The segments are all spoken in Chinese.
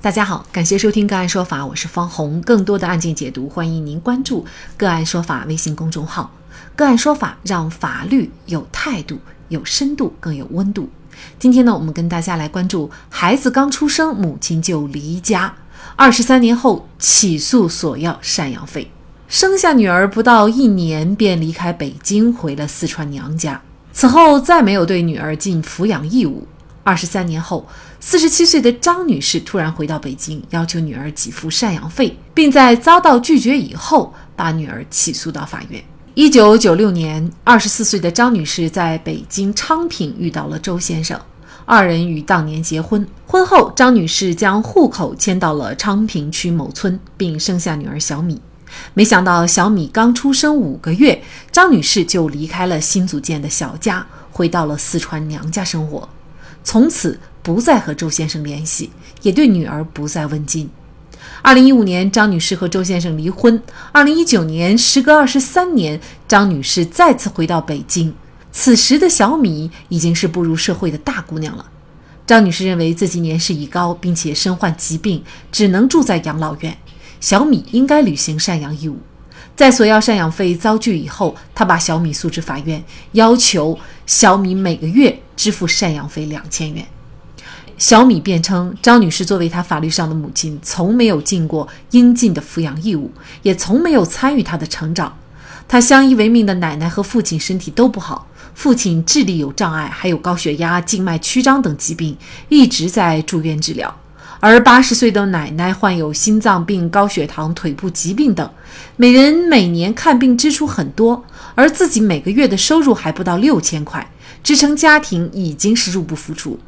大家好，感谢收听个案说法，我是方红。更多的案件解读，欢迎您关注个案说法微信公众号。个案说法让法律有态度、有深度、更有温度。今天呢，我们跟大家来关注：孩子刚出生，母亲就离家，二十三年后起诉索要赡养费。生下女儿不到一年，便离开北京，回了四川娘家。此后再没有对女儿尽抚养义务。二十三年后，四十七岁的张女士突然回到北京，要求女儿给付赡养费，并在遭到拒绝以后，把女儿起诉到法院。一九九六年，二十四岁的张女士在北京昌平遇到了周先生，二人于当年结婚。婚后，张女士将户口迁到了昌平区某村，并生下女儿小米。没想到，小米刚出生五个月，张女士就离开了新组建的小家，回到了四川娘家生活。从此不再和周先生联系，也对女儿不再问津。二零一五年，张女士和周先生离婚。二零一九年，时隔二十三年，张女士再次回到北京。此时的小米已经是步入社会的大姑娘了。张女士认为自己年事已高，并且身患疾病，只能住在养老院。小米应该履行赡养义务。在索要赡养费遭拒以后，她把小米诉至法院，要求小米每个月支付赡养费两千元。小米辩称，张女士作为她法律上的母亲，从没有尽过应尽的抚养义务，也从没有参与她的成长。她相依为命的奶奶和父亲身体都不好，父亲智力有障碍，还有高血压、静脉曲张等疾病，一直在住院治疗。而八十岁的奶奶患有心脏病、高血糖、腿部疾病等，每人每年看病支出很多，而自己每个月的收入还不到六千块，支撑家庭已经是入不敷出。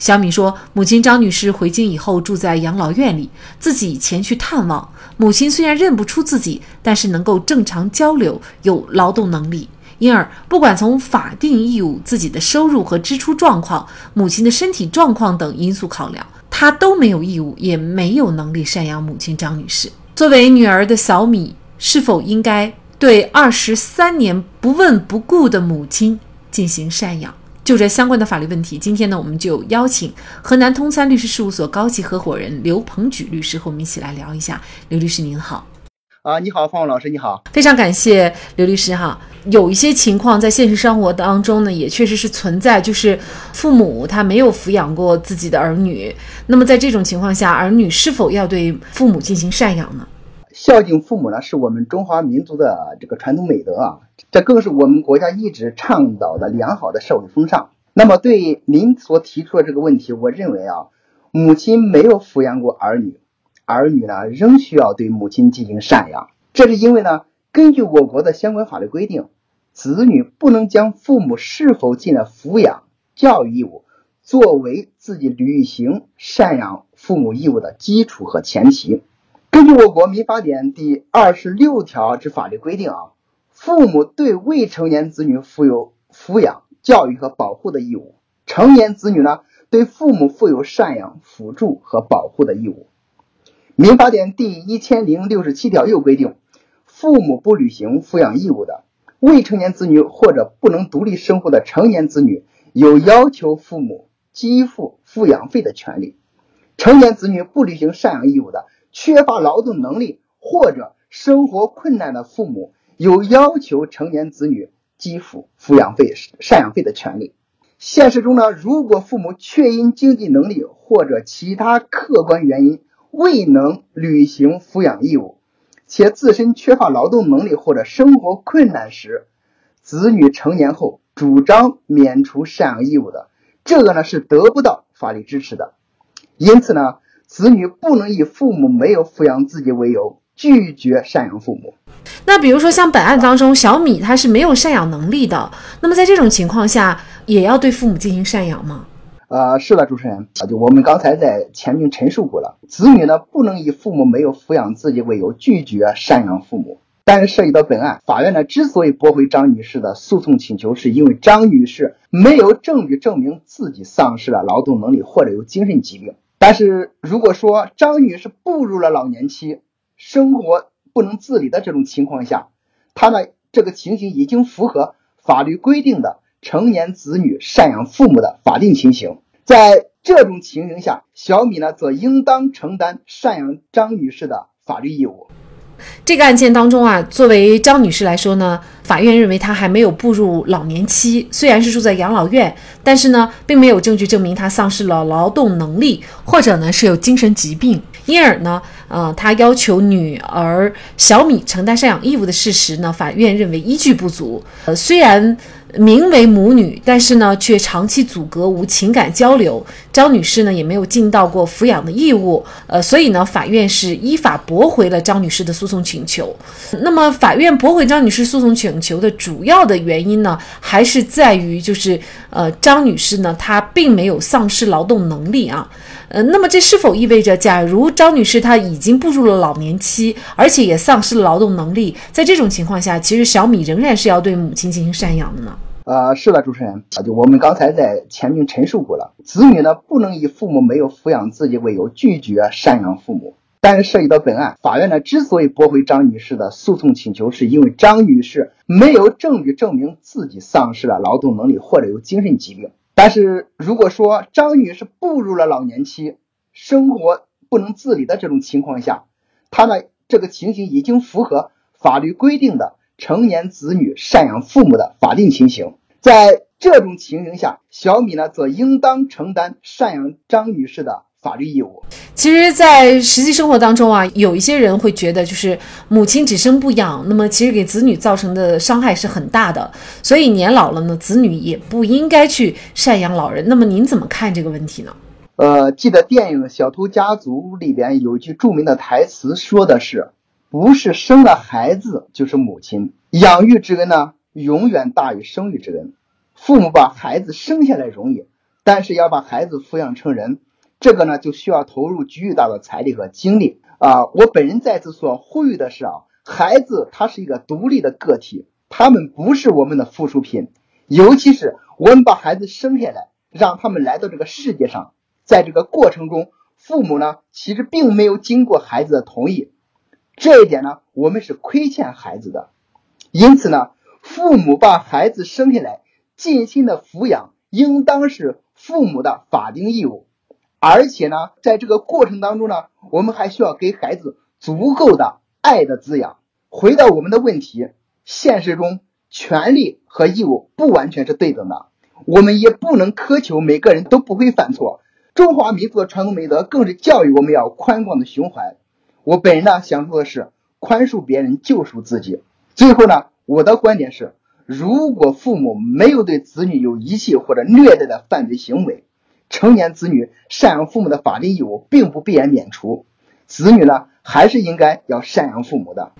小米说，母亲张女士回京以后住在养老院里，自己前去探望。母亲虽然认不出自己，但是能够正常交流，有劳动能力，因而不管从法定义务、自己的收入和支出状况、母亲的身体状况等因素考量。他都没有义务，也没有能力赡养母亲张女士。作为女儿的小米，是否应该对二十三年不问不顾的母亲进行赡养？就这相关的法律问题，今天呢，我们就邀请河南通参律师事务所高级合伙人刘鹏举律师和我们一起来聊一下。刘律师您好。啊，你好，方老师，你好，非常感谢刘律师哈。有一些情况在现实生活当中呢，也确实是存在，就是父母他没有抚养过自己的儿女，那么在这种情况下，儿女是否要对父母进行赡养呢？孝敬父母呢，是我们中华民族的这个传统美德啊，这更是我们国家一直倡导的良好的社会风尚。那么对您所提出的这个问题，我认为啊，母亲没有抚养过儿女。儿女呢，仍需要对母亲进行赡养，这是因为呢，根据我国的相关法律规定，子女不能将父母是否尽了抚养教育义务作为自己履行赡养父母义务的基础和前提。根据我国民法典第二十六条之法律规定啊，父母对未成年子女负有抚养、教育和保护的义务，成年子女呢，对父母负有赡养、辅助和保护的义务。民法典第一千零六十七条又规定，父母不履行抚养义务的未成年子女或者不能独立生活的成年子女，有要求父母给付抚养费的权利。成年子女不履行赡养义务的，缺乏劳动能力或者生活困难的父母，有要求成年子女给付抚养费、赡养费的权利。现实中呢，如果父母确因经济能力或者其他客观原因，未能履行抚养义务，且自身缺乏劳动能力或者生活困难时，子女成年后主张免除赡养义务的，这个呢是得不到法律支持的。因此呢，子女不能以父母没有抚养自己为由拒绝赡养父母。那比如说像本案当中，小米他是没有赡养能力的，那么在这种情况下，也要对父母进行赡养吗？呃，是的，主持人啊，就我们刚才在前面陈述过了，子女呢不能以父母没有抚养自己为由拒绝赡养父母。但是涉及到本案，法院呢之所以驳回张女士的诉讼请求，是因为张女士没有证据证明自己丧失了劳动能力或者有精神疾病。但是如果说张女士步入了老年期，生活不能自理的这种情况下，她呢这个情形已经符合法律规定的成年子女赡养父母的法定情形。在这种情形下，小米呢则应当承担赡养张女士的法律义务。这个案件当中啊，作为张女士来说呢，法院认为她还没有步入老年期，虽然是住在养老院，但是呢，并没有证据证明她丧失了劳动能力，或者呢是有精神疾病，因而呢，呃，她要求女儿小米承担赡养义务的事实呢，法院认为依据不足。呃，虽然。名为母女，但是呢，却长期阻隔无情感交流。张女士呢，也没有尽到过抚养的义务。呃，所以呢，法院是依法驳回了张女士的诉讼请求。那么，法院驳回张女士诉讼请求的主要的原因呢，还是在于就是呃，张女士呢，她并没有丧失劳动能力啊。呃，那么这是否意味着，假如张女士她已经步入了老年期，而且也丧失了劳动能力，在这种情况下，其实小米仍然是要对母亲进行赡养的呢？呃，是的，主持人啊，就我们刚才在前面陈述过了，子女呢不能以父母没有抚养自己为由拒绝赡养父母。但是涉及到本案，法院呢之所以驳回张女士的诉讼请求，是因为张女士没有证据证明自己丧失了劳动能力或者有精神疾病。但是如果说张女士步入了老年期，生活不能自理的这种情况下，她呢这个情形已经符合法律规定的成年子女赡养父母的法定情形。在这种情形下，小米呢则应当承担赡养张女士的。法律义务，其实，在实际生活当中啊，有一些人会觉得，就是母亲只生不养，那么其实给子女造成的伤害是很大的。所以年老了呢，子女也不应该去赡养老人。那么您怎么看这个问题呢？呃，记得电影《小偷家族》里边有句著名的台词，说的是：“不是生了孩子就是母亲，养育之恩呢，永远大于生育之恩。父母把孩子生下来容易，但是要把孩子抚养成人。”这个呢，就需要投入巨大的财力和精力啊！我本人在此所呼吁的是啊，孩子他是一个独立的个体，他们不是我们的附属品。尤其是我们把孩子生下来，让他们来到这个世界上，在这个过程中，父母呢其实并没有经过孩子的同意，这一点呢，我们是亏欠孩子的。因此呢，父母把孩子生下来，尽心的抚养，应当是父母的法定义务。而且呢，在这个过程当中呢，我们还需要给孩子足够的爱的滋养。回到我们的问题，现实中权利和义务不完全是对等的，我们也不能苛求每个人都不会犯错。中华民族的传统美德更是教育我们要宽广的胸怀。我本人呢想说的是，宽恕别人，救赎自己。最后呢，我的观点是，如果父母没有对子女有遗弃或者虐待的犯罪行为，成年子女赡养父母的法定义务并不必然免除，子女呢还是应该要赡养父母的。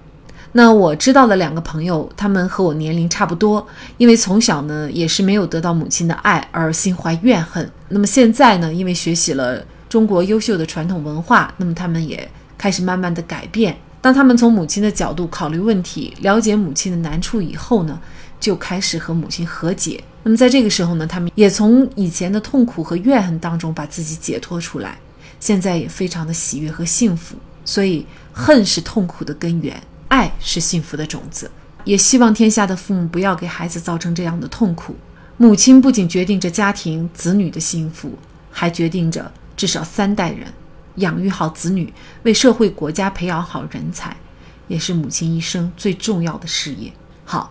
那我知道的两个朋友，他们和我年龄差不多，因为从小呢也是没有得到母亲的爱而心怀怨恨。那么现在呢，因为学习了中国优秀的传统文化，那么他们也开始慢慢的改变。当他们从母亲的角度考虑问题，了解母亲的难处以后呢，就开始和母亲和解。那么在这个时候呢，他们也从以前的痛苦和怨恨当中把自己解脱出来，现在也非常的喜悦和幸福。所以，恨是痛苦的根源，爱是幸福的种子。也希望天下的父母不要给孩子造成这样的痛苦。母亲不仅决定着家庭子女的幸福，还决定着至少三代人养育好子女，为社会国家培养好人才，也是母亲一生最重要的事业。好。